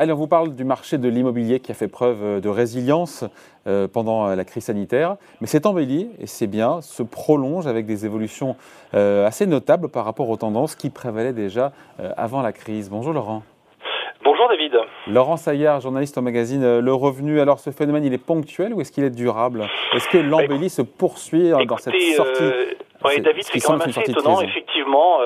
Allez, on vous parle du marché de l'immobilier qui a fait preuve euh, de résilience euh, pendant euh, la crise sanitaire, mais cet embelli, et c'est bien, se prolonge avec des évolutions assez notables par rapport aux tendances qui prévalaient déjà avant la crise. Bonjour Laurent. Bonjour David. Laurent Saillard, journaliste au magazine Le Revenu. Alors ce phénomène, il est ponctuel ou est-ce qu'il est durable? Est-ce que l'embellie se poursuit dans cette sortie oui, David, c'est quand même assez étonnant, effectivement.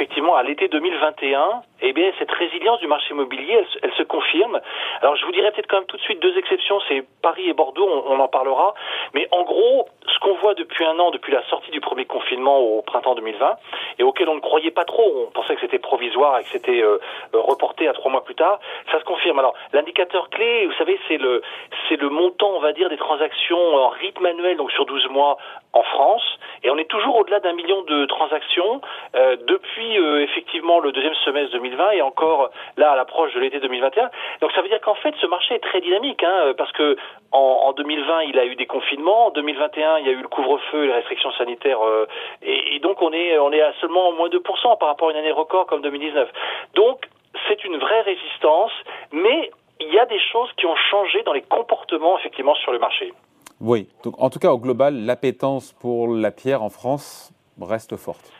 Effectivement, à l'été 2021, eh bien, cette résilience du marché immobilier, elle, se confirme. Alors, je vous dirais peut-être quand même tout de suite deux exceptions, c'est Paris et Bordeaux, on, en parlera. Mais en gros, ce qu'on voit depuis un an, depuis la sortie du premier confinement au printemps 2020, et auquel on ne croyait pas trop, on pensait que c'était provisoire et que c'était euh, euh, reporté à trois mois plus tard, ça se confirme. Alors, l'indicateur clé, vous savez, c'est le, c'est le montant, on va dire, des transactions en rythme annuel, donc sur 12 mois en France, on est toujours au-delà d'un million de transactions euh, depuis effectivement le deuxième semestre 2020 et encore là à l'approche de l'été 2021. Donc ça veut dire qu'en fait ce marché est très dynamique hein, parce que en, 2020 il a eu des confinements, en 2021 il y a eu le couvre-feu, les restrictions sanitaires euh, et, donc on est on est à seulement moins 2% par rapport à une année record comme 2019. Donc c'est une vraie résistance, mais il y a des choses qui ont changé dans les comportements effectivement sur le marché. Oui, donc en tout cas au global, l'appétence pour la pierre en France reste forte.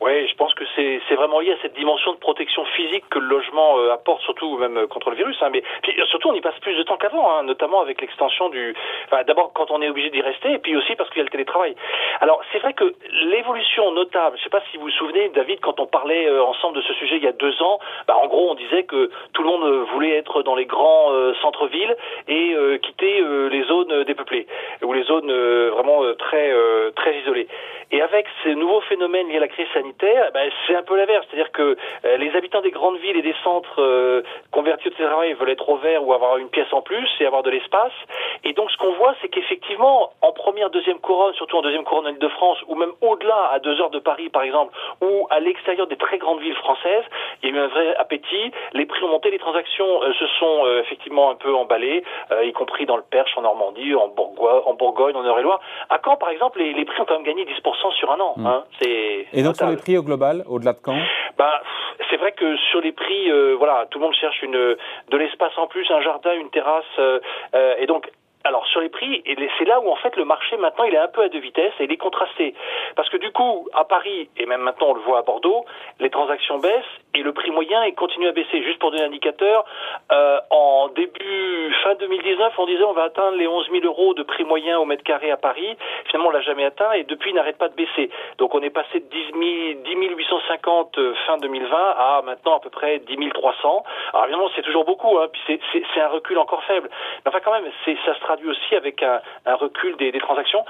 Oui, je pense que c'est vraiment lié à cette dimension de protection physique que le logement euh, apporte, surtout même euh, contre le virus. Hein, mais puis, surtout, on y passe plus de temps qu'avant, hein, notamment avec l'extension du. Enfin, D'abord, quand on est obligé d'y rester, et puis aussi parce qu'il y a le télétravail. Alors, c'est vrai que l'évolution notable. Je ne sais pas si vous vous souvenez, David, quand on parlait euh, ensemble de ce sujet il y a deux ans, bah, en gros, on disait que tout le monde voulait être dans les grands centres-villes et quitter les zones dépeuplées ou les zones vraiment très très isolées. Et avec ces nouveaux phénomènes liés à la crise sanitaire, ben, c'est un peu l'inverse. C'est-à-dire que euh, les habitants des grandes villes et des centres euh, convertis au télétravail veulent être au vert ou avoir une pièce en plus et avoir de l'espace. Et donc ce qu'on voit, c'est qu'effectivement, en première, deuxième couronne, surtout en deuxième couronne de France, ou même au-delà, à deux heures de Paris par exemple, ou à l'extérieur des très grandes villes françaises, il y a eu un vrai appétit. Les prix ont monté, les transactions euh, se sont effectivement un peu emballées, y compris dans le Perche, en Normandie, en Bourgogne, en, Bourgogne, en Eure-et-Loire. À Caen, par exemple, les, les prix ont quand même gagné 10% sur un an. Hmm. Hein. C'est et donc sur les prix au global, au-delà de quand bah, c'est vrai que sur les prix, euh, voilà, tout le monde cherche une de l'espace en plus, un jardin, une terrasse, euh, euh, et donc alors sur les prix, c'est là où en fait le marché maintenant il est un peu à deux vitesses et il est contrasté. Parce que du coup, à Paris, et même maintenant on le voit à Bordeaux, les transactions baissent et le prix moyen il continue à baisser. Juste pour donner un indicateur, euh, en début, fin 2019, on disait on va atteindre les 11 000 euros de prix moyen au mètre carré à Paris. Finalement on l'a jamais atteint et depuis il n'arrête pas de baisser. Donc on est passé de 10, 10 850 fin 2020 à maintenant à peu près 10 300. Alors évidemment c'est toujours beaucoup, hein, puis c'est un recul encore faible. Mais enfin quand même, ça se traduit aussi avec un, recul des, transactions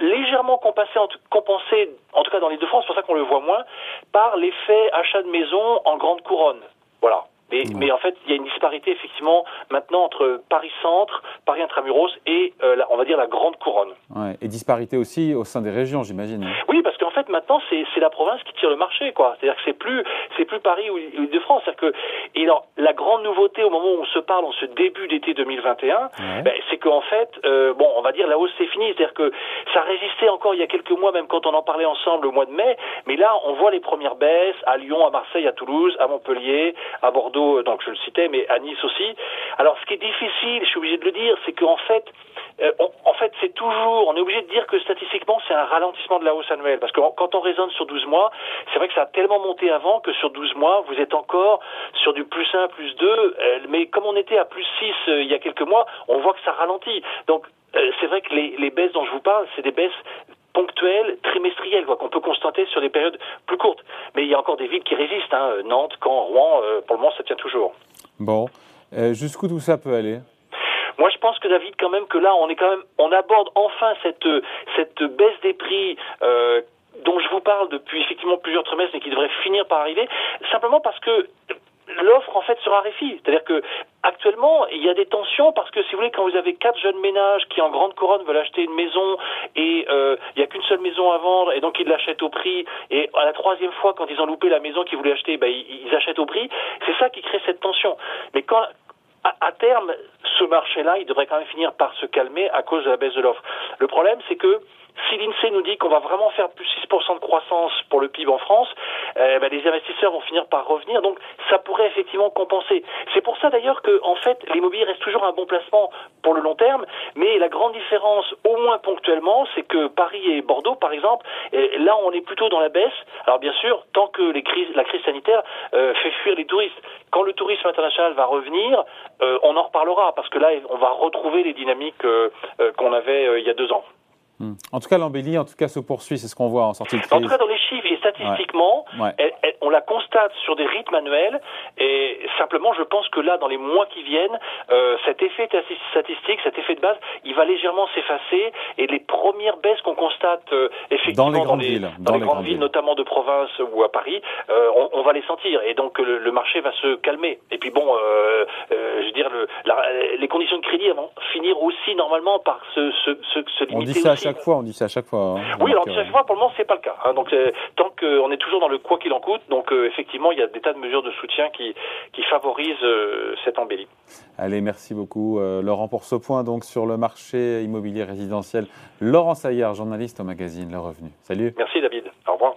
légèrement compensé en, tout cas dans les deux France, c'est pour ça qu'on le voit moins, par l'effet achat de maison en grande couronne. Voilà. Mais, en fait, il y a une disparité effectivement maintenant entre Paris-Centre, Paris Intramuros et euh, on va dire la grande couronne. et disparité aussi au sein des régions, j'imagine. Oui, parce qu'en fait maintenant c'est la province qui tire le marché, quoi. C'est-à-dire que c'est plus c'est plus Paris ou Île-de-France. que et alors la grande nouveauté au moment où on se parle en ce début d'été 2021, ben, c'est qu'en fait, euh, bon, on va dire la hausse c'est fini. C'est-à-dire que ça résistait encore il y a quelques mois, même quand on en parlait ensemble au mois de mai. Mais là, on voit les premières baisses à Lyon, à Marseille, à Toulouse, à Montpellier, à Bordeaux donc je le citais, mais à Nice aussi. Alors, ce qui est difficile, je suis obligé de le dire, c'est qu'en fait, euh, en fait, c'est toujours, on est obligé de dire que statistiquement, c'est un ralentissement de la hausse annuelle. Parce que quand on raisonne sur 12 mois, c'est vrai que ça a tellement monté avant que sur 12 mois, vous êtes encore sur du plus 1, plus 2. Euh, mais comme on était à plus 6 euh, il y a quelques mois, on voit que ça ralentit. Donc, c'est vrai que les baisses dont je vous parle, c'est des baisses ponctuelles, trimestrielles, qu'on peut constater sur des périodes plus courtes. Mais il y a encore des villes qui résistent. Hein. Nantes, Caen, Rouen, euh, pour le moment, ça tient toujours. Bon. Euh, jusqu'où tout ça peut aller? Moi, je pense que David, quand même, que là, on est quand même, on aborde enfin cette cette baisse des prix euh, dont je vous parle depuis effectivement plusieurs trimestres et qui devrait finir par arriver, simplement parce que l'offre en fait se raréfie. C'est-à-dire que actuellement, il y a des tensions parce que si vous voulez, quand vous avez quatre jeunes ménages qui en grande couronne veulent acheter une maison et euh, il n'y a qu'une seule maison à vendre et donc ils l'achètent au prix et à la troisième fois quand ils ont loupé la maison qu'ils voulaient acheter, ben, ils, achètent au prix. C'est ça qui crée cette tension. Mais quand à, terme, ce marché-là, il devrait quand même finir par se calmer à cause de la baisse de l'offre. Le problème, c'est que si l'INSEE nous dit qu'on va vraiment faire plus 6% de croissance pour le PIB en France, euh, ben, les investisseurs vont finir par revenir. Donc ça pourrait effectivement compenser. C'est pour ça d'ailleurs que en fait l'immobilier reste toujours un bon placement pour le long terme. Mais la grande différence, au moins ponctuellement, c'est que Paris et Bordeaux, par exemple, là on est plutôt dans la baisse. Alors bien sûr, tant que la crise sanitaire euh, fait fuir les touristes. Quand le tourisme international va revenir, euh, on en reparlera parce que là on va retrouver les dynamiques qu'on avait il y a deux ans. Hmm. En tout cas, l'embellie, en tout cas, se poursuit, c'est ce qu'on voit en sortie de crise. En tout cas, dans les et statistiquement, on la constate sur des rythmes annuels. Et simplement, je pense que là, dans les mois qui viennent, euh, cet effet statistique, cet effet de base, il va légèrement s'effacer. Et les premières baisses qu'on constate euh, effectivement dans les grandes villes, dans, les grandes, villes, notamment de province ou à Paris, euh, on, va les sentir. Et donc, le, marché va se calmer. Et puis bon, je veux dire, le, les conditions de crédit vont finir aussi normalement par se, se, se, limiter chaque fois, on dit ça à chaque fois. Hein. Oui, alors à chaque fois, pour le moment, c'est pas le cas. Hein. donc, euh, tant qu'on est toujours dans le quoi qu'il en coûte, donc euh, effectivement, il y a des tas de mesures de soutien qui, qui favorisent euh, cette embellie. Allez, merci beaucoup, Laurent, pour ce point donc sur le marché immobilier résidentiel. Laurent Saillard, journaliste au magazine Le Revenu. Salut. Merci, David. Au revoir.